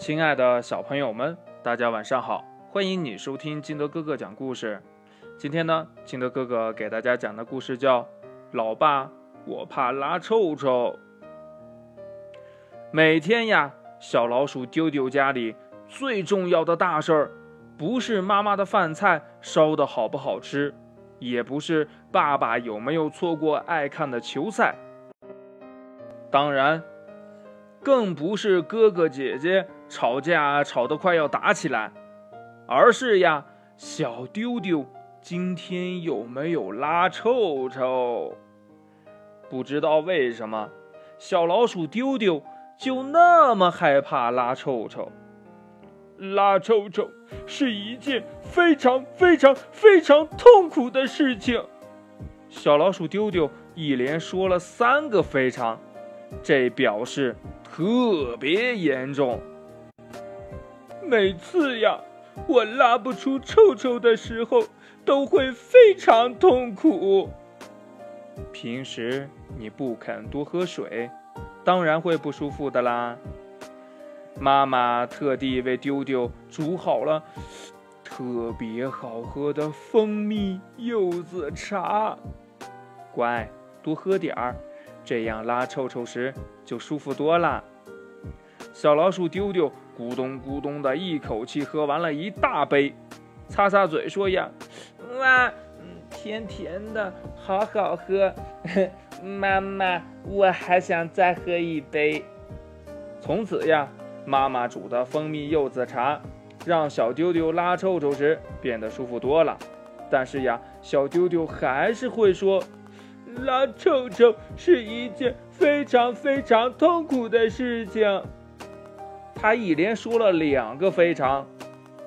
亲爱的小朋友们，大家晚上好！欢迎你收听金德哥哥讲故事。今天呢，金德哥哥给大家讲的故事叫《老爸，我怕拉臭臭》。每天呀，小老鼠丢丢家里最重要的大事儿，不是妈妈的饭菜烧的好不好吃，也不是爸爸有没有错过爱看的球赛，当然，更不是哥哥姐姐。吵架吵得快要打起来，而是呀，小丢丢今天有没有拉臭臭？不知道为什么，小老鼠丢丢就那么害怕拉臭臭。拉臭臭是一件非常非常非常痛苦的事情。小老鼠丢丢一连说了三个非常，这表示特别严重。每次呀，我拉不出臭臭的时候，都会非常痛苦。平时你不肯多喝水，当然会不舒服的啦。妈妈特地为丢丢煮好了特别好喝的蜂蜜柚子茶，乖，多喝点儿，这样拉臭臭时就舒服多了。小老鼠丢丢。咕咚咕咚的一口气喝完了一大杯，擦擦嘴说呀：“哇，甜甜的，好好喝。妈妈，我还想再喝一杯。”从此呀，妈妈煮的蜂蜜柚子茶让小丢丢拉臭臭时变得舒服多了。但是呀，小丢丢还是会说：“拉臭臭是一件非常非常痛苦的事情。”他一连说了两个非常，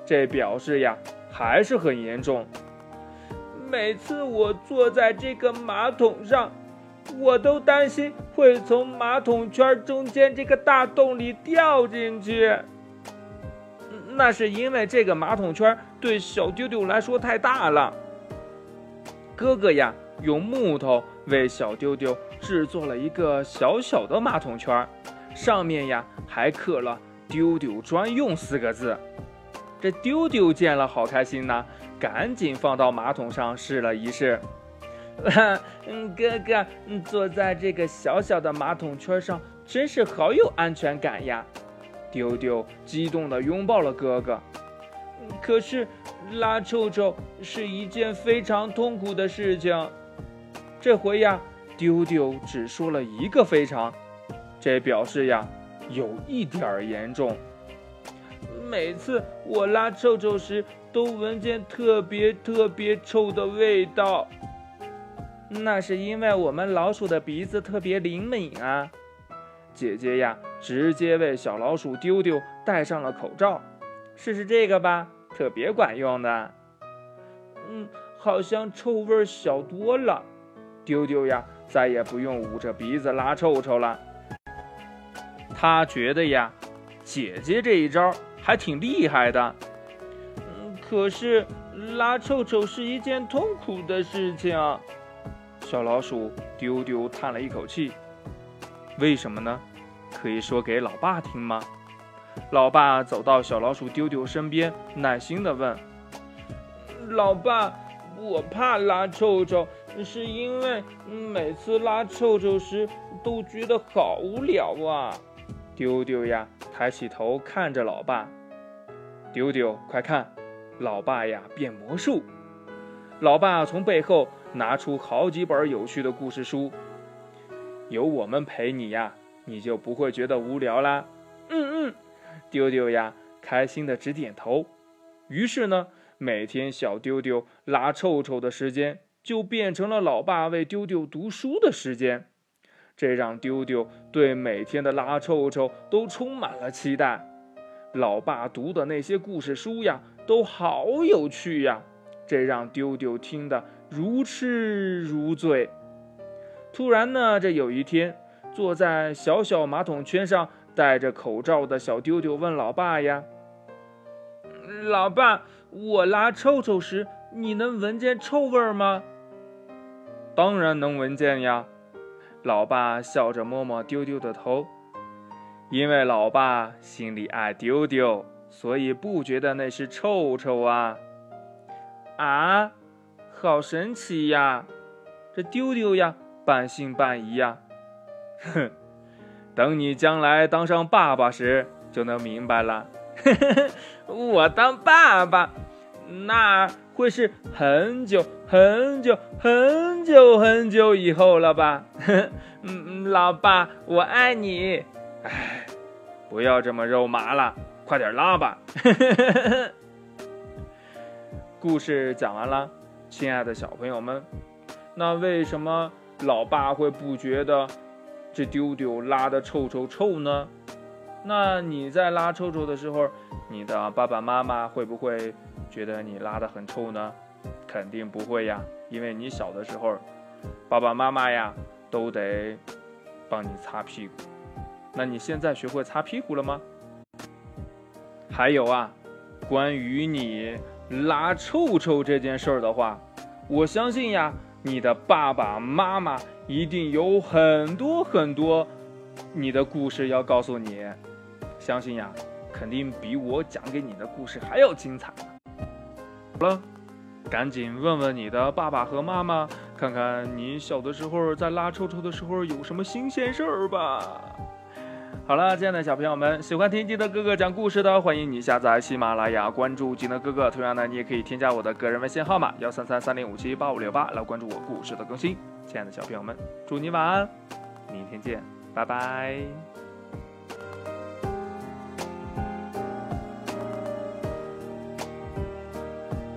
这表示呀还是很严重。每次我坐在这个马桶上，我都担心会从马桶圈中间这个大洞里掉进去。那是因为这个马桶圈对小丢丢来说太大了。哥哥呀，用木头为小丢丢制作了一个小小的马桶圈，上面呀还刻了。丢丢专用四个字，这丢丢见了好开心呐，赶紧放到马桶上试了一试。嗯，哥哥，坐在这个小小的马桶圈上，真是好有安全感呀！丢丢激动地拥抱了哥哥。可是拉臭臭是一件非常痛苦的事情。这回呀，丢丢只说了一个非常，这表示呀。有一点儿严重。每次我拉臭臭时，都闻见特别特别臭的味道。那是因为我们老鼠的鼻子特别灵敏啊。姐姐呀，直接为小老鼠丢丢戴上了口罩。试试这个吧，特别管用的。嗯，好像臭味小多了。丢丢呀，再也不用捂着鼻子拉臭臭了。他觉得呀，姐姐这一招还挺厉害的。嗯，可是拉臭臭是一件痛苦的事情。小老鼠丢丢叹了一口气。为什么呢？可以说给老爸听吗？老爸走到小老鼠丢丢身边，耐心地问：“老爸，我怕拉臭臭，是因为每次拉臭臭时都觉得好无聊啊。”丢丢呀，抬起头看着老爸。丢丢，快看，老爸呀变魔术。老爸从背后拿出好几本有趣的故事书。有我们陪你呀，你就不会觉得无聊啦。嗯嗯，丢丢呀，开心的直点头。于是呢，每天小丢丢拉臭臭的时间，就变成了老爸为丢丢读书的时间。这让丢丢对每天的拉臭臭都充满了期待。老爸读的那些故事书呀，都好有趣呀，这让丢丢听得如痴如醉。突然呢，这有一天，坐在小小马桶圈上戴着口罩的小丢丢问老爸呀：“老爸，我拉臭臭时，你能闻见臭味吗？”“当然能闻见呀。”老爸笑着摸摸丢丢的头，因为老爸心里爱丢丢，所以不觉得那是臭臭啊。啊，好神奇呀！这丢丢呀，半信半疑呀。哼，等你将来当上爸爸时，就能明白了。我当爸爸，那会是很久很久很久很久以后了吧？嗯，老爸，我爱你。哎，不要这么肉麻了，快点拉吧。故事讲完了，亲爱的小朋友们，那为什么老爸会不觉得这丢丢拉的臭臭臭呢？那你在拉臭臭的时候，你的爸爸妈妈会不会觉得你拉的很臭呢？肯定不会呀，因为你小的时候，爸爸妈妈呀都得帮你擦屁股。那你现在学会擦屁股了吗？还有啊，关于你拉臭臭这件事儿的话，我相信呀，你的爸爸妈妈一定有很多很多你的故事要告诉你。相信呀，肯定比我讲给你的故事还要精彩。好了，赶紧问问你的爸爸和妈妈，看看你小的时候在拉臭臭的时候有什么新鲜事儿吧。好了，亲爱的小朋友们，喜欢听吉德哥哥讲故事的，欢迎你下载喜马拉雅，关注吉德哥哥。同样呢，你也可以添加我的个人微信号码幺三三三零五七八五六八来关注我故事的更新。亲爱的小朋友们，祝你晚安，明天见，拜拜。